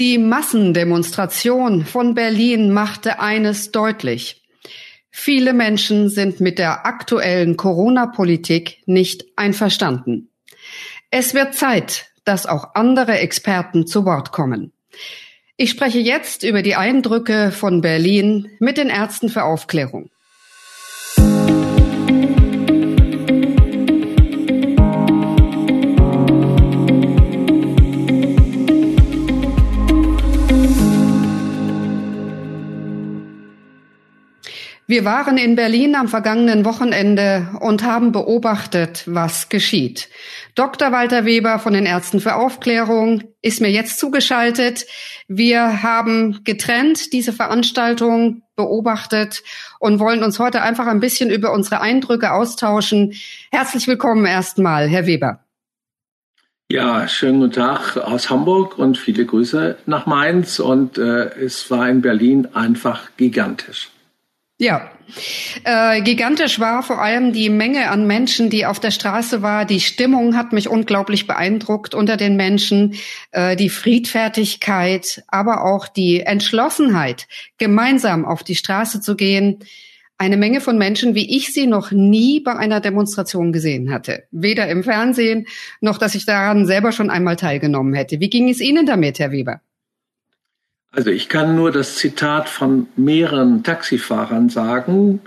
Die Massendemonstration von Berlin machte eines deutlich. Viele Menschen sind mit der aktuellen Corona-Politik nicht einverstanden. Es wird Zeit, dass auch andere Experten zu Wort kommen. Ich spreche jetzt über die Eindrücke von Berlin mit den Ärzten für Aufklärung. Wir waren in Berlin am vergangenen Wochenende und haben beobachtet, was geschieht. Dr. Walter Weber von den Ärzten für Aufklärung ist mir jetzt zugeschaltet. Wir haben getrennt diese Veranstaltung beobachtet und wollen uns heute einfach ein bisschen über unsere Eindrücke austauschen. Herzlich willkommen erstmal, Herr Weber. Ja, schönen guten Tag aus Hamburg und viele Grüße nach Mainz. Und äh, es war in Berlin einfach gigantisch. Ja, äh, gigantisch war vor allem die Menge an Menschen, die auf der Straße war. Die Stimmung hat mich unglaublich beeindruckt unter den Menschen, äh, die Friedfertigkeit, aber auch die Entschlossenheit, gemeinsam auf die Straße zu gehen. Eine Menge von Menschen, wie ich sie noch nie bei einer Demonstration gesehen hatte. Weder im Fernsehen, noch dass ich daran selber schon einmal teilgenommen hätte. Wie ging es Ihnen damit, Herr Weber? Also ich kann nur das Zitat von mehreren Taxifahrern sagen.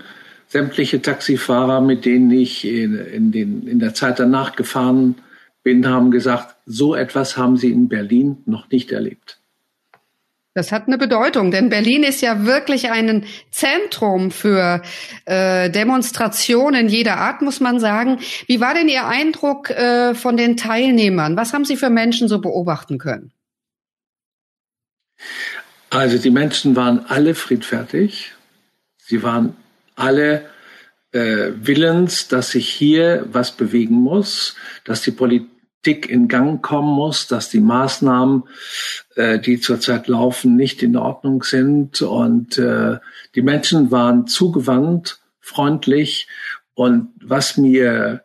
Sämtliche Taxifahrer, mit denen ich in, in, den, in der Zeit danach gefahren bin, haben gesagt, so etwas haben sie in Berlin noch nicht erlebt. Das hat eine Bedeutung, denn Berlin ist ja wirklich ein Zentrum für äh, Demonstrationen jeder Art, muss man sagen. Wie war denn Ihr Eindruck äh, von den Teilnehmern? Was haben Sie für Menschen so beobachten können? Also die Menschen waren alle friedfertig. Sie waren alle äh, willens, dass sich hier was bewegen muss, dass die Politik in Gang kommen muss, dass die Maßnahmen, äh, die zurzeit laufen, nicht in Ordnung sind. Und äh, die Menschen waren zugewandt, freundlich. Und was mir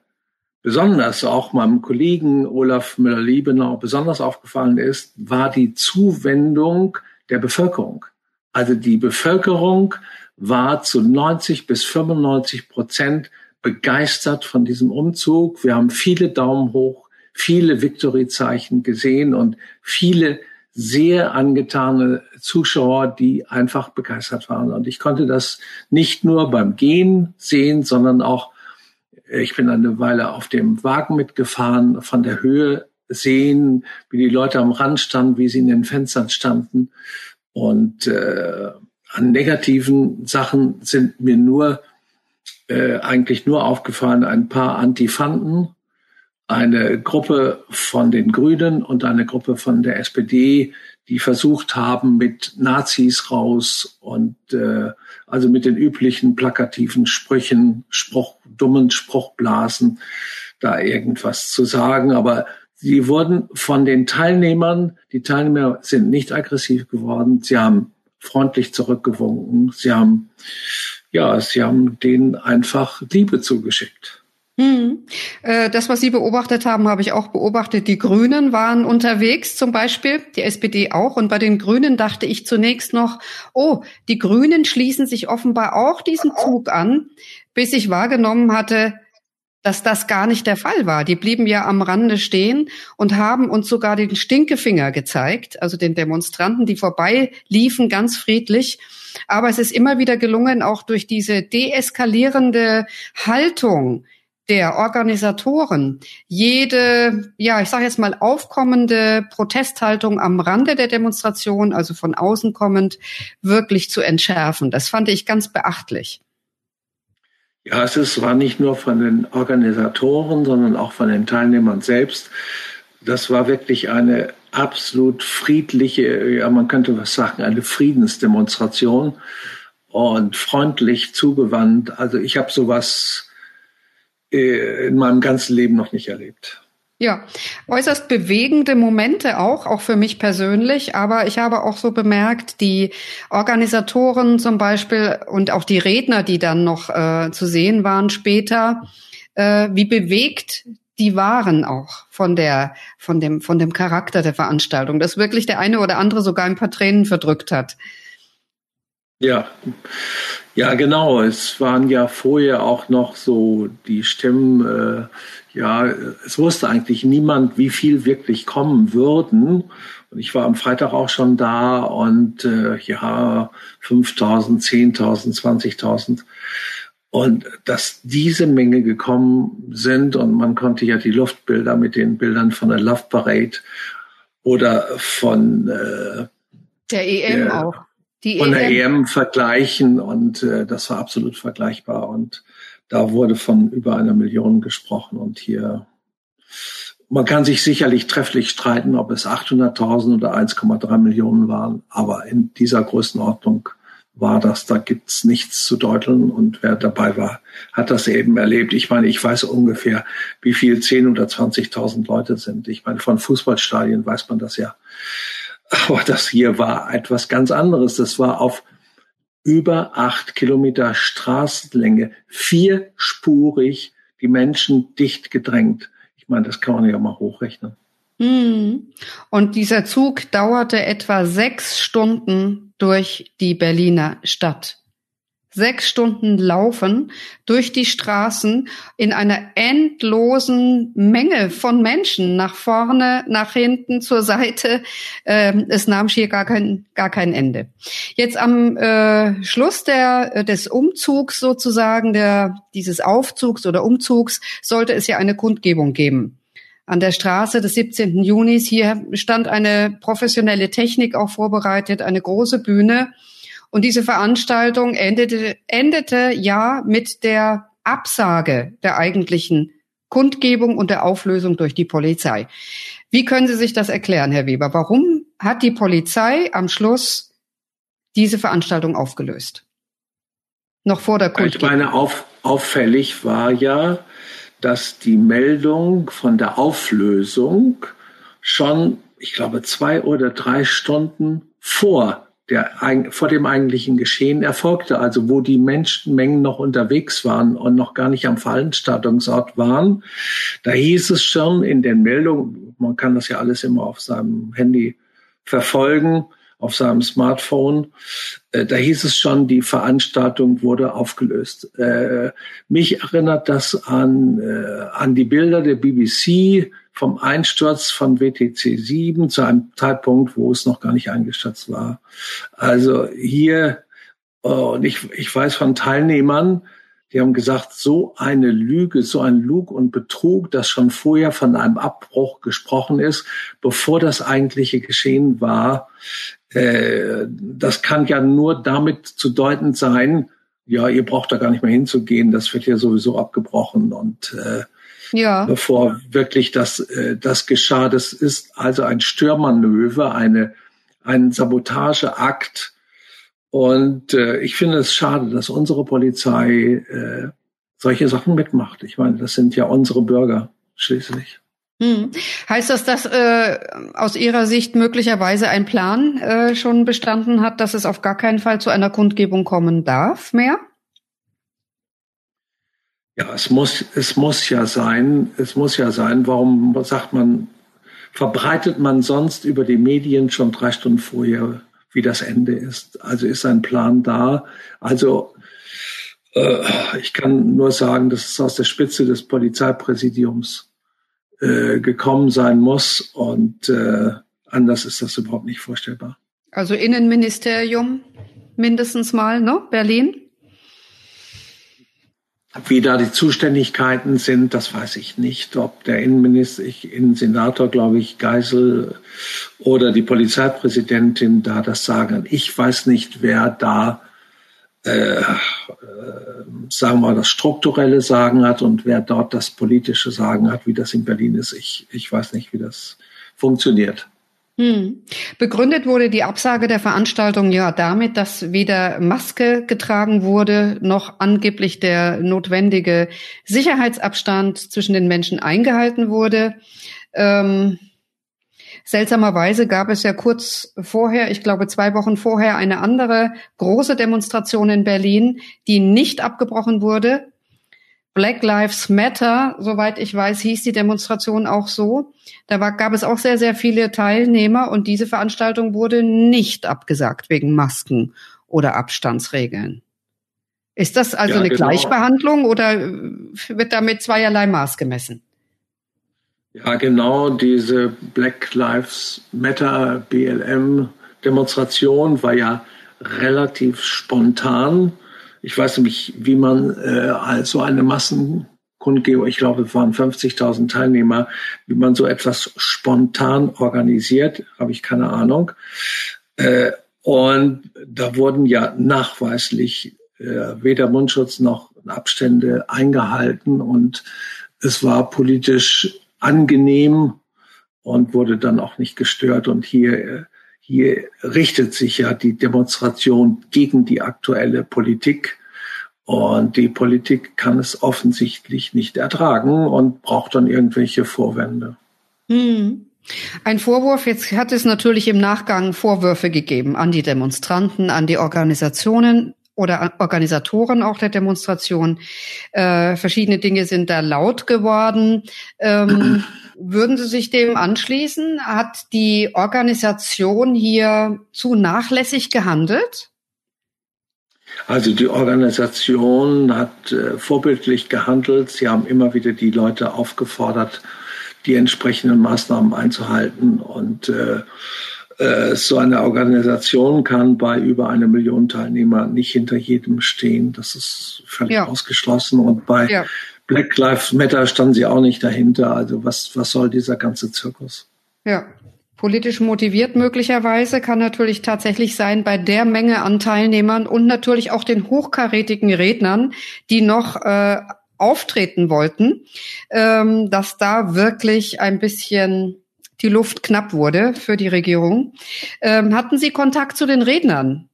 besonders auch meinem Kollegen Olaf Müller-Liebenau besonders aufgefallen ist, war die Zuwendung der Bevölkerung. Also die Bevölkerung war zu 90 bis 95 Prozent begeistert von diesem Umzug. Wir haben viele Daumen hoch, viele Victory-Zeichen gesehen und viele sehr angetane Zuschauer, die einfach begeistert waren. Und ich konnte das nicht nur beim Gehen sehen, sondern auch, ich bin eine Weile auf dem Wagen mitgefahren, von der Höhe sehen, wie die Leute am Rand standen, wie sie in den Fenstern standen. Und äh, an negativen Sachen sind mir nur äh, eigentlich nur aufgefallen ein paar Antifanten, eine Gruppe von den Grünen und eine Gruppe von der SPD, die versucht haben, mit Nazis raus und äh, also mit den üblichen plakativen Sprüchen, Spruch, dummen Spruchblasen, da irgendwas zu sagen. Aber Sie wurden von den Teilnehmern, die Teilnehmer sind nicht aggressiv geworden, sie haben freundlich zurückgewunken, sie haben, ja, sie haben denen einfach Liebe zugeschickt. Hm. Äh, das, was Sie beobachtet haben, habe ich auch beobachtet. Die Grünen waren unterwegs zum Beispiel, die SPD auch. Und bei den Grünen dachte ich zunächst noch, oh, die Grünen schließen sich offenbar auch diesen Zug an, bis ich wahrgenommen hatte, dass das gar nicht der Fall war. Die blieben ja am Rande stehen und haben uns sogar den Stinkefinger gezeigt, also den Demonstranten, die vorbei liefen, ganz friedlich. Aber es ist immer wieder gelungen, auch durch diese deeskalierende Haltung der Organisatoren jede, ja, ich sage jetzt mal aufkommende Protesthaltung am Rande der Demonstration, also von außen kommend, wirklich zu entschärfen. Das fand ich ganz beachtlich. Ja, es war nicht nur von den Organisatoren, sondern auch von den Teilnehmern selbst. Das war wirklich eine absolut friedliche, ja, man könnte was sagen, eine Friedensdemonstration und freundlich zugewandt. Also ich habe sowas äh, in meinem ganzen Leben noch nicht erlebt. Ja, äußerst bewegende Momente auch, auch für mich persönlich. Aber ich habe auch so bemerkt, die Organisatoren zum Beispiel und auch die Redner, die dann noch äh, zu sehen waren später, äh, wie bewegt die waren auch von der, von dem, von dem Charakter der Veranstaltung, dass wirklich der eine oder andere sogar ein paar Tränen verdrückt hat. Ja, ja, genau. Es waren ja vorher auch noch so die Stimmen, äh, ja, es wusste eigentlich niemand, wie viel wirklich kommen würden. Und ich war am Freitag auch schon da und äh, ja, 5000, 10.000, 20.000. Und dass diese Menge gekommen sind und man konnte ja die Luftbilder mit den Bildern von der Love Parade oder von äh, der EM der, auch. Die von der EM vergleichen und äh, das war absolut vergleichbar und da wurde von über einer Million gesprochen und hier man kann sich sicherlich trefflich streiten, ob es 800.000 oder 1,3 Millionen waren, aber in dieser Größenordnung war das, da gibt's nichts zu deuteln und wer dabei war, hat das eben erlebt. Ich meine, ich weiß ungefähr, wie viel 10 oder 20.000 Leute sind. Ich meine, von Fußballstadien weiß man das ja. Aber das hier war etwas ganz anderes. Das war auf über acht Kilometer Straßenlänge, vierspurig, die Menschen dicht gedrängt. Ich meine, das kann man ja mal hochrechnen. Mhm. Und dieser Zug dauerte etwa sechs Stunden durch die Berliner Stadt sechs Stunden laufen durch die Straßen in einer endlosen Menge von Menschen nach vorne, nach hinten, zur Seite. Ähm, es nahm hier gar kein, gar kein Ende. Jetzt am äh, Schluss der, äh, des Umzugs sozusagen, der, dieses Aufzugs oder Umzugs, sollte es ja eine Kundgebung geben an der Straße des 17. Junis. Hier stand eine professionelle Technik auch vorbereitet, eine große Bühne. Und diese Veranstaltung endete, endete ja mit der Absage der eigentlichen Kundgebung und der Auflösung durch die Polizei. Wie können Sie sich das erklären, Herr Weber? Warum hat die Polizei am Schluss diese Veranstaltung aufgelöst? Noch vor der Kundgebung. Ich meine, auf, auffällig war ja, dass die Meldung von der Auflösung schon, ich glaube, zwei oder drei Stunden vor der vor dem eigentlichen Geschehen erfolgte, also wo die Menschenmengen noch unterwegs waren und noch gar nicht am Veranstaltungsort waren. Da hieß es schon in den Meldungen, man kann das ja alles immer auf seinem Handy verfolgen, auf seinem Smartphone. Äh, da hieß es schon, die Veranstaltung wurde aufgelöst. Äh, mich erinnert das an, äh, an die Bilder der BBC vom Einsturz von WTC 7 zu einem Zeitpunkt, wo es noch gar nicht eingestürzt war. Also hier, und ich, ich weiß von Teilnehmern, die haben gesagt, so eine Lüge, so ein Lug und Betrug, dass schon vorher von einem Abbruch gesprochen ist, bevor das eigentliche Geschehen war. Äh, das kann ja nur damit zu deuten sein, ja, ihr braucht da gar nicht mehr hinzugehen, das wird ja sowieso abgebrochen und äh, ja. bevor wirklich das, äh, das geschah. Das ist also ein Störmanöver, eine, ein Sabotageakt. Und äh, ich finde es schade, dass unsere Polizei äh, solche Sachen mitmacht. Ich meine, das sind ja unsere Bürger schließlich. Hm. Heißt das, dass äh, aus Ihrer Sicht möglicherweise ein Plan äh, schon bestanden hat, dass es auf gar keinen Fall zu einer Kundgebung kommen darf mehr? Ja, es muss, es muss ja sein, es muss ja sein, warum sagt man, verbreitet man sonst über die Medien schon drei Stunden vorher, wie das Ende ist? Also ist ein Plan da? Also äh, ich kann nur sagen, dass es aus der Spitze des Polizeipräsidiums äh, gekommen sein muss und äh, anders ist das überhaupt nicht vorstellbar. Also Innenministerium mindestens mal, ne? Berlin? Wie da die Zuständigkeiten sind, das weiß ich nicht. Ob der Innenminister, ich, Innensenator, glaube ich, Geisel oder die Polizeipräsidentin da das sagen. Ich weiß nicht, wer da, äh, äh, sagen wir mal, das strukturelle Sagen hat und wer dort das politische Sagen hat, wie das in Berlin ist. Ich, ich weiß nicht, wie das funktioniert. Hm. Begründet wurde die Absage der Veranstaltung ja damit, dass weder Maske getragen wurde, noch angeblich der notwendige Sicherheitsabstand zwischen den Menschen eingehalten wurde. Ähm, seltsamerweise gab es ja kurz vorher, ich glaube zwei Wochen vorher, eine andere große Demonstration in Berlin, die nicht abgebrochen wurde. Black Lives Matter, soweit ich weiß, hieß die Demonstration auch so. Da war, gab es auch sehr, sehr viele Teilnehmer und diese Veranstaltung wurde nicht abgesagt wegen Masken oder Abstandsregeln. Ist das also ja, eine genau. Gleichbehandlung oder wird damit zweierlei Maß gemessen? Ja, genau, diese Black Lives Matter BLM Demonstration war ja relativ spontan. Ich weiß nämlich, wie man äh, also eine Massenkundgebung, ich glaube, es waren 50.000 Teilnehmer, wie man so etwas spontan organisiert, habe ich keine Ahnung. Äh, und da wurden ja nachweislich äh, weder Mundschutz noch Abstände eingehalten und es war politisch angenehm und wurde dann auch nicht gestört. Und hier äh, hier richtet sich ja die Demonstration gegen die aktuelle Politik. Und die Politik kann es offensichtlich nicht ertragen und braucht dann irgendwelche Vorwände. Hm. Ein Vorwurf, jetzt hat es natürlich im Nachgang Vorwürfe gegeben an die Demonstranten, an die Organisationen oder Organisatoren auch der Demonstration. Äh, verschiedene Dinge sind da laut geworden. Ähm, Würden Sie sich dem anschließen? Hat die Organisation hier zu nachlässig gehandelt? Also die Organisation hat äh, vorbildlich gehandelt. Sie haben immer wieder die Leute aufgefordert, die entsprechenden Maßnahmen einzuhalten. Und äh, äh, so eine Organisation kann bei über eine Million Teilnehmer nicht hinter jedem stehen. Das ist völlig ja. ausgeschlossen. Und bei ja. Black Lives Matter standen sie auch nicht dahinter. Also was, was soll dieser ganze Zirkus? Ja. Politisch motiviert möglicherweise kann natürlich tatsächlich sein bei der Menge an Teilnehmern und natürlich auch den hochkarätigen Rednern, die noch äh, auftreten wollten, ähm, dass da wirklich ein bisschen die Luft knapp wurde für die Regierung. Ähm, hatten Sie Kontakt zu den Rednern?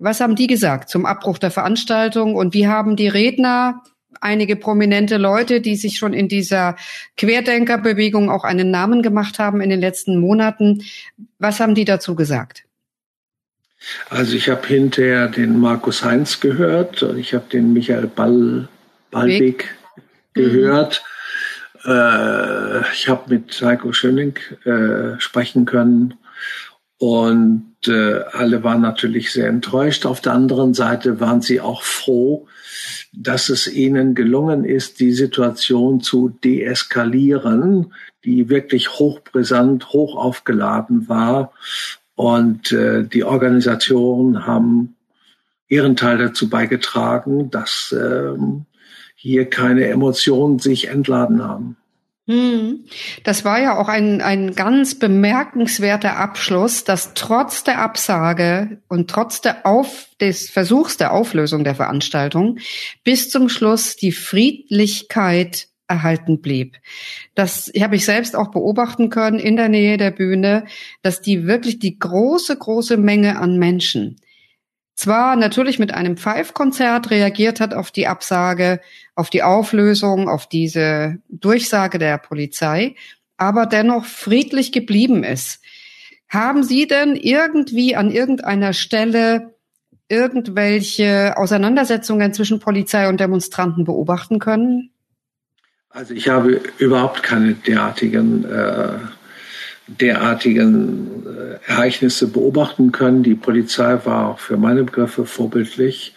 Was haben die gesagt zum Abbruch der Veranstaltung und wie haben die Redner einige prominente Leute, die sich schon in dieser Querdenkerbewegung auch einen Namen gemacht haben in den letzten Monaten. Was haben die dazu gesagt? Also ich habe hinterher den Markus Heinz gehört, ich habe den Michael Ball, Ballweg mhm. gehört. Mhm. Äh, ich habe mit Heiko Schöning äh, sprechen können und äh, alle waren natürlich sehr enttäuscht. Auf der anderen Seite waren sie auch froh, dass es ihnen gelungen ist, die Situation zu deeskalieren, die wirklich hochbrisant, hoch aufgeladen war. Und äh, die Organisationen haben ihren Teil dazu beigetragen, dass ähm, hier keine Emotionen sich entladen haben. Hm. Das war ja auch ein, ein ganz bemerkenswerter Abschluss, dass trotz der Absage und trotz der Auf, des Versuchs der Auflösung der Veranstaltung bis zum Schluss die Friedlichkeit erhalten blieb. Das habe ich selbst auch beobachten können in der Nähe der Bühne, dass die wirklich die große, große Menge an Menschen zwar natürlich mit einem Pfeifkonzert reagiert hat auf die Absage, auf die Auflösung, auf diese Durchsage der Polizei, aber dennoch friedlich geblieben ist. Haben Sie denn irgendwie an irgendeiner Stelle irgendwelche Auseinandersetzungen zwischen Polizei und Demonstranten beobachten können? Also ich habe überhaupt keine derartigen äh, derartigen äh, Ereignisse beobachten können. Die Polizei war auch für meine Begriffe vorbildlich,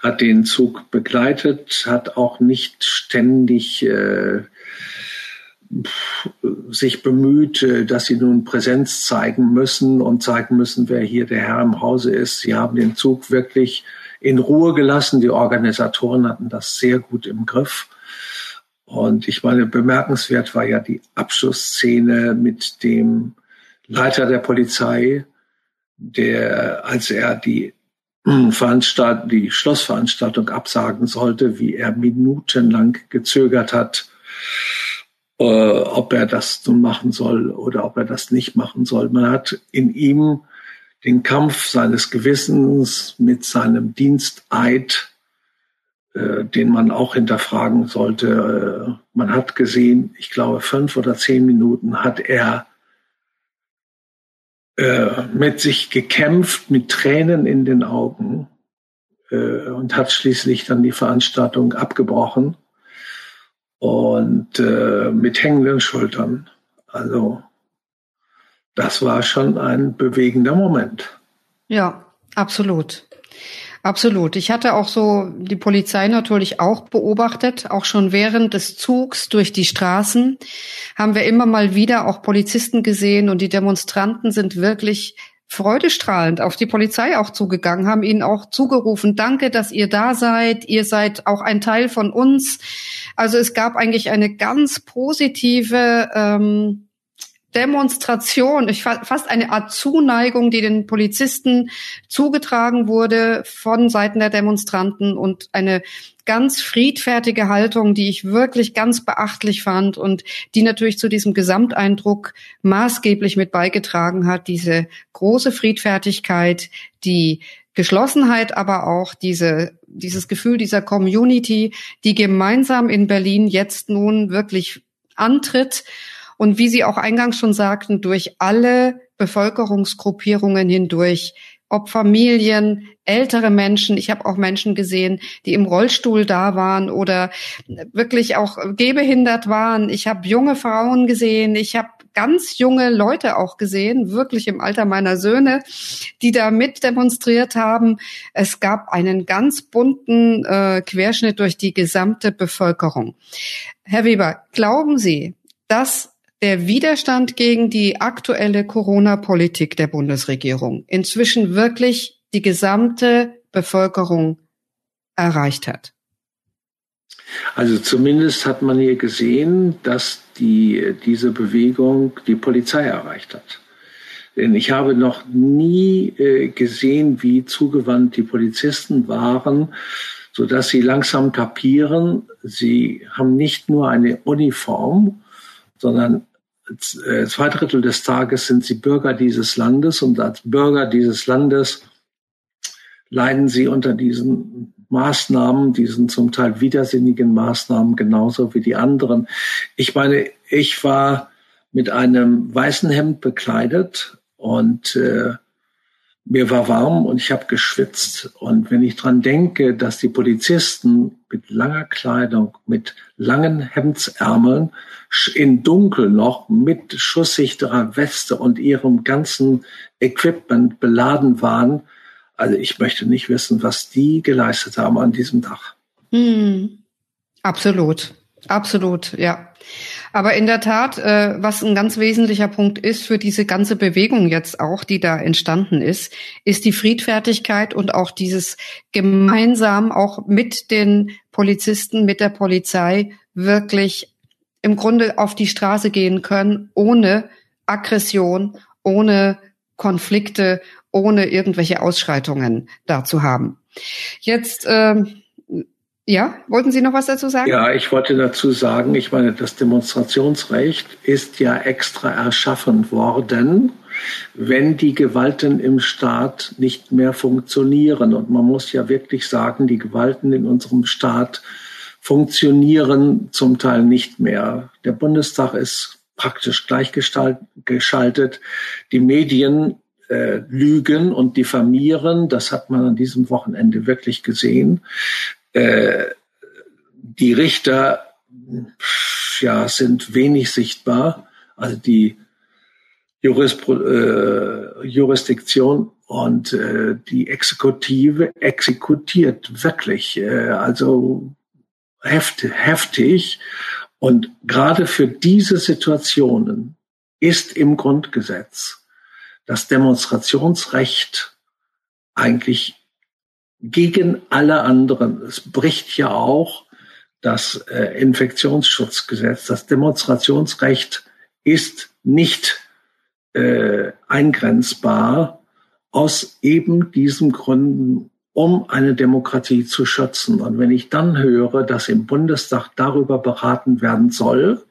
hat den Zug begleitet, hat auch nicht ständig äh, sich bemüht, äh, dass sie nun Präsenz zeigen müssen und zeigen müssen, wer hier der Herr im Hause ist. Sie haben den Zug wirklich in Ruhe gelassen. Die Organisatoren hatten das sehr gut im Griff. Und ich meine, bemerkenswert war ja die Abschlussszene mit dem Leiter der Polizei, der, als er die Veranstaltung, die Schlossveranstaltung absagen sollte, wie er minutenlang gezögert hat, äh, ob er das nun machen soll oder ob er das nicht machen soll. Man hat in ihm den Kampf seines Gewissens mit seinem Diensteid den man auch hinterfragen sollte. Äh, man hat gesehen, ich glaube, fünf oder zehn Minuten hat er äh, mit sich gekämpft, mit Tränen in den Augen äh, und hat schließlich dann die Veranstaltung abgebrochen. und äh, mit hängenden Schultern. Also das war schon ein bewegender Moment. Ja, absolut. Absolut. Ich hatte auch so die Polizei natürlich auch beobachtet, auch schon während des Zugs durch die Straßen haben wir immer mal wieder auch Polizisten gesehen und die Demonstranten sind wirklich freudestrahlend auf die Polizei auch zugegangen, haben ihnen auch zugerufen, danke, dass ihr da seid, ihr seid auch ein Teil von uns. Also es gab eigentlich eine ganz positive ähm, Demonstration, ich fast eine Art Zuneigung, die den Polizisten zugetragen wurde von Seiten der Demonstranten und eine ganz friedfertige Haltung, die ich wirklich ganz beachtlich fand und die natürlich zu diesem Gesamteindruck maßgeblich mit beigetragen hat, diese große Friedfertigkeit, die Geschlossenheit, aber auch diese, dieses Gefühl dieser Community, die gemeinsam in Berlin jetzt nun wirklich antritt und wie Sie auch eingangs schon sagten, durch alle Bevölkerungsgruppierungen hindurch, ob Familien, ältere Menschen, ich habe auch Menschen gesehen, die im Rollstuhl da waren oder wirklich auch gehbehindert waren. Ich habe junge Frauen gesehen, ich habe ganz junge Leute auch gesehen, wirklich im Alter meiner Söhne, die da mit demonstriert haben. Es gab einen ganz bunten äh, Querschnitt durch die gesamte Bevölkerung. Herr Weber, glauben Sie, dass der Widerstand gegen die aktuelle Corona-Politik der Bundesregierung inzwischen wirklich die gesamte Bevölkerung erreicht hat? Also zumindest hat man hier gesehen, dass die, diese Bewegung die Polizei erreicht hat. Denn ich habe noch nie äh, gesehen, wie zugewandt die Polizisten waren, so dass sie langsam kapieren, sie haben nicht nur eine Uniform, sondern zwei Drittel des Tages sind sie Bürger dieses Landes und als Bürger dieses Landes leiden sie unter diesen Maßnahmen, diesen zum Teil widersinnigen Maßnahmen genauso wie die anderen. Ich meine, ich war mit einem weißen Hemd bekleidet und äh, mir war warm und ich habe geschwitzt. Und wenn ich dran denke, dass die Polizisten mit langer Kleidung, mit langen Hemdsärmeln, in Dunkel noch, mit schusssichterer Weste und ihrem ganzen Equipment beladen waren, also ich möchte nicht wissen, was die geleistet haben an diesem Tag. Hm. Absolut, absolut, ja. Aber in der Tat, äh, was ein ganz wesentlicher Punkt ist für diese ganze Bewegung jetzt auch, die da entstanden ist, ist die Friedfertigkeit und auch dieses gemeinsam auch mit den Polizisten, mit der Polizei wirklich im Grunde auf die Straße gehen können, ohne Aggression, ohne Konflikte, ohne irgendwelche Ausschreitungen da zu haben. Jetzt ähm, ja, wollten Sie noch was dazu sagen? Ja, ich wollte dazu sagen, ich meine, das Demonstrationsrecht ist ja extra erschaffen worden, wenn die Gewalten im Staat nicht mehr funktionieren. Und man muss ja wirklich sagen, die Gewalten in unserem Staat funktionieren zum Teil nicht mehr. Der Bundestag ist praktisch gleichgeschaltet. Die Medien äh, lügen und diffamieren. Das hat man an diesem Wochenende wirklich gesehen. Äh, die Richter ja, sind wenig sichtbar. Also die Juris, äh, Jurisdiktion und äh, die Exekutive exekutiert wirklich, äh, also heft, heftig. Und gerade für diese Situationen ist im Grundgesetz das Demonstrationsrecht eigentlich gegen alle anderen. Es bricht ja auch das äh, Infektionsschutzgesetz. Das Demonstrationsrecht ist nicht äh, eingrenzbar aus eben diesen Gründen, um eine Demokratie zu schützen. Und wenn ich dann höre, dass im Bundestag darüber beraten werden soll,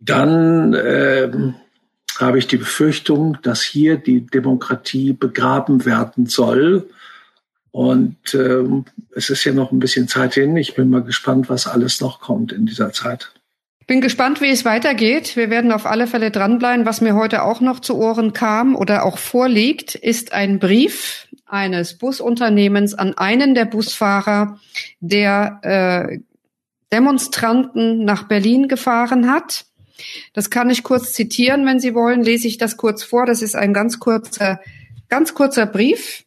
dann äh, habe ich die Befürchtung, dass hier die Demokratie begraben werden soll und ähm, es ist ja noch ein bisschen Zeit hin. Ich bin mal gespannt, was alles noch kommt in dieser Zeit. Ich bin gespannt, wie es weitergeht. Wir werden auf alle Fälle dranbleiben. Was mir heute auch noch zu Ohren kam oder auch vorliegt, ist ein Brief eines Busunternehmens an einen der Busfahrer, der äh, Demonstranten nach Berlin gefahren hat. Das kann ich kurz zitieren, wenn Sie wollen, lese ich das kurz vor. Das ist ein ganz kurzer, ganz kurzer Brief.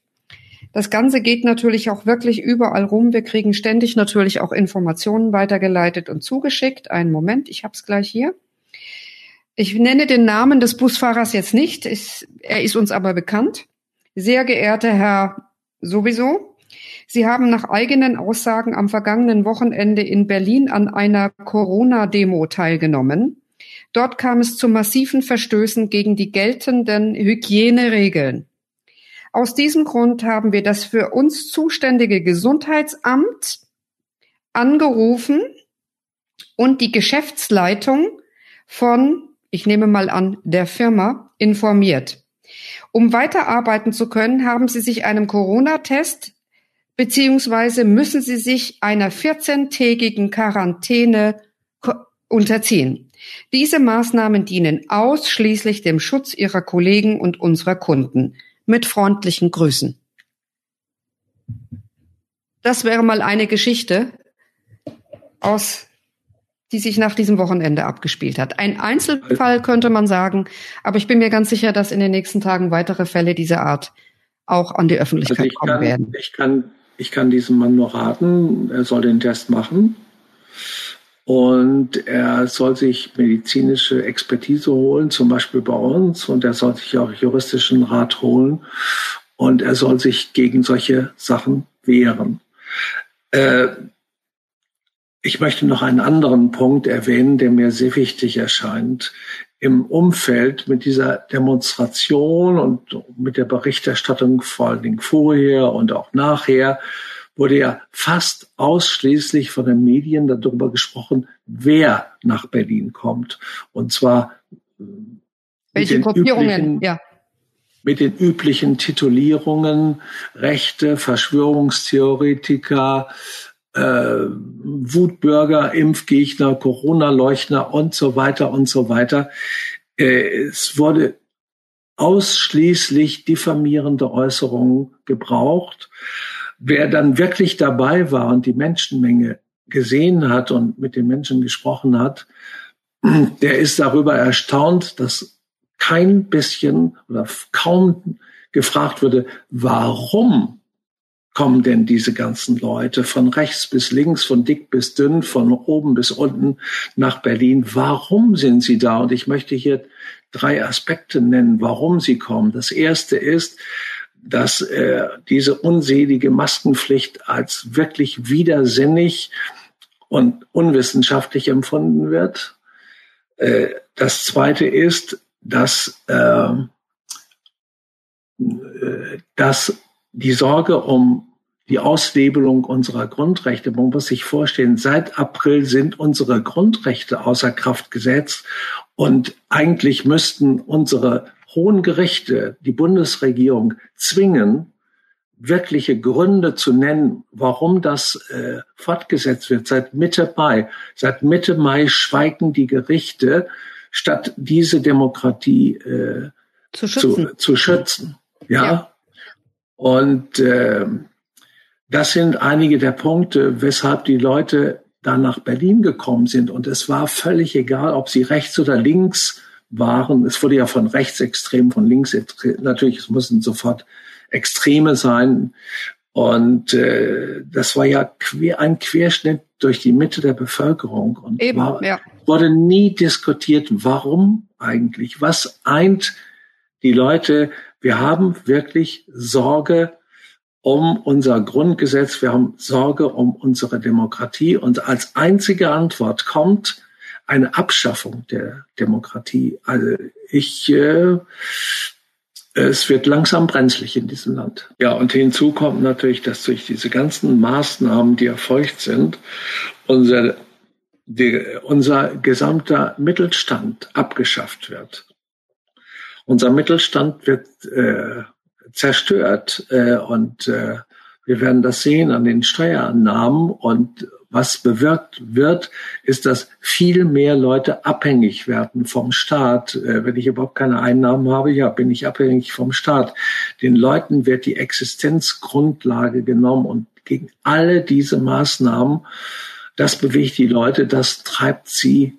Das Ganze geht natürlich auch wirklich überall rum. Wir kriegen ständig natürlich auch Informationen weitergeleitet und zugeschickt. Einen Moment, ich habe es gleich hier. Ich nenne den Namen des Busfahrers jetzt nicht. er ist uns aber bekannt. Sehr geehrter Herr sowieso, Sie haben nach eigenen Aussagen am vergangenen Wochenende in Berlin an einer Corona-Demo teilgenommen. Dort kam es zu massiven Verstößen gegen die geltenden Hygieneregeln. Aus diesem Grund haben wir das für uns zuständige Gesundheitsamt angerufen und die Geschäftsleitung von, ich nehme mal an, der Firma informiert. Um weiterarbeiten zu können, haben sie sich einem Corona-Test beziehungsweise müssen sie sich einer 14-tägigen Quarantäne unterziehen. Diese Maßnahmen dienen ausschließlich dem Schutz ihrer Kollegen und unserer Kunden. Mit freundlichen Grüßen. Das wäre mal eine Geschichte aus, die sich nach diesem Wochenende abgespielt hat. Ein Einzelfall könnte man sagen, aber ich bin mir ganz sicher, dass in den nächsten Tagen weitere Fälle dieser Art auch an die Öffentlichkeit also kommen kann, werden. Ich kann, ich kann diesem Mann nur raten, er soll den Test machen und er soll sich medizinische Expertise holen, zum Beispiel bei uns. Und er soll sich auch juristischen Rat holen. Und er soll sich gegen solche Sachen wehren. Äh, ich möchte noch einen anderen Punkt erwähnen, der mir sehr wichtig erscheint. Im Umfeld mit dieser Demonstration und mit der Berichterstattung vor allen Dingen vorher und auch nachher wurde ja fast ausschließlich von den Medien darüber gesprochen, wer nach Berlin kommt. Und zwar äh, welche Gruppierungen, üblichen, ja. Mit den üblichen Titulierungen, Rechte, Verschwörungstheoretiker, äh, Wutbürger, Impfgegner, Corona-Leugner und so weiter und so weiter. Äh, es wurde ausschließlich diffamierende Äußerungen gebraucht. Wer dann wirklich dabei war und die Menschenmenge gesehen hat und mit den Menschen gesprochen hat, der ist darüber erstaunt, dass kein bisschen oder kaum gefragt würde, warum kommen denn diese ganzen Leute von rechts bis links, von dick bis dünn, von oben bis unten nach Berlin? Warum sind sie da? Und ich möchte hier drei Aspekte nennen, warum sie kommen. Das erste ist, dass äh, diese unselige Maskenpflicht als wirklich widersinnig und unwissenschaftlich empfunden wird. Äh, das Zweite ist, dass, äh, äh dass die Sorge um die Auslebelung unserer Grundrechte. Man muss sich vorstellen, seit April sind unsere Grundrechte außer Kraft gesetzt und eigentlich müssten unsere hohen Gerichte die Bundesregierung zwingen, wirkliche Gründe zu nennen, warum das äh, fortgesetzt wird. Seit Mitte Mai, seit Mitte Mai schweigen die Gerichte, statt diese Demokratie äh, zu schützen. Zu, zu schützen. Ja. ja. Und äh, das sind einige der Punkte, weshalb die Leute da nach Berlin gekommen sind. Und es war völlig egal, ob sie rechts oder links waren. Es wurde ja von rechtsextrem, von linksextrem, natürlich, es mussten sofort Extreme sein. Und äh, das war ja quer, ein Querschnitt durch die Mitte der Bevölkerung und Eben, war, ja. wurde nie diskutiert, warum eigentlich, was eint die Leute. Wir haben wirklich Sorge um unser Grundgesetz, wir haben Sorge um unsere Demokratie und als einzige Antwort kommt eine Abschaffung der Demokratie. Also ich, äh, es wird langsam brenzlig in diesem Land. Ja, und hinzu kommt natürlich, dass durch diese ganzen Maßnahmen, die erfolgt sind, unser, die, unser gesamter Mittelstand abgeschafft wird. Unser Mittelstand wird äh, zerstört äh, und äh, wir werden das sehen an den Steuerannahmen und was bewirkt wird, ist, dass viel mehr Leute abhängig werden vom Staat. Äh, wenn ich überhaupt keine Einnahmen habe, ja, bin ich abhängig vom Staat. Den Leuten wird die Existenzgrundlage genommen und gegen alle diese Maßnahmen das bewegt die Leute, das treibt sie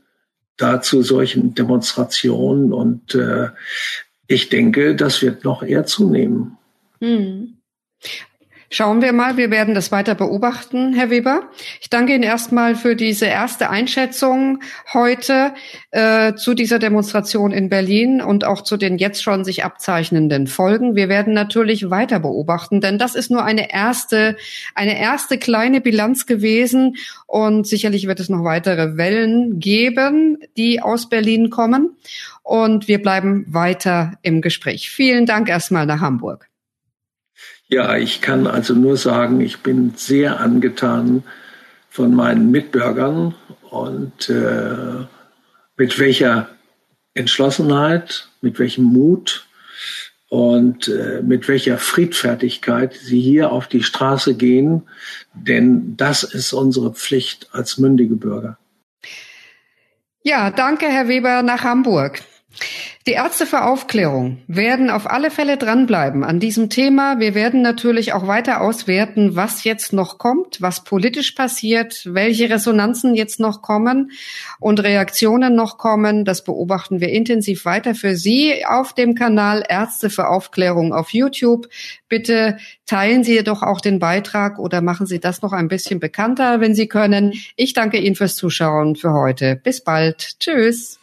da zu solchen Demonstrationen und äh, ich denke, das wird noch eher zunehmen. Hm. Schauen wir mal, wir werden das weiter beobachten, Herr Weber. Ich danke Ihnen erstmal für diese erste Einschätzung heute äh, zu dieser Demonstration in Berlin und auch zu den jetzt schon sich abzeichnenden Folgen. Wir werden natürlich weiter beobachten, denn das ist nur eine erste, eine erste kleine Bilanz gewesen und sicherlich wird es noch weitere Wellen geben, die aus Berlin kommen und wir bleiben weiter im Gespräch. Vielen Dank erstmal nach Hamburg. Ja, ich kann also nur sagen, ich bin sehr angetan von meinen Mitbürgern und äh, mit welcher Entschlossenheit, mit welchem Mut und äh, mit welcher Friedfertigkeit sie hier auf die Straße gehen, denn das ist unsere Pflicht als mündige Bürger. Ja, danke, Herr Weber, nach Hamburg. Die Ärzte für Aufklärung werden auf alle Fälle dranbleiben an diesem Thema. Wir werden natürlich auch weiter auswerten, was jetzt noch kommt, was politisch passiert, welche Resonanzen jetzt noch kommen und Reaktionen noch kommen. Das beobachten wir intensiv weiter für Sie auf dem Kanal Ärzte für Aufklärung auf YouTube. Bitte teilen Sie doch auch den Beitrag oder machen Sie das noch ein bisschen bekannter, wenn Sie können. Ich danke Ihnen fürs Zuschauen für heute. Bis bald. Tschüss.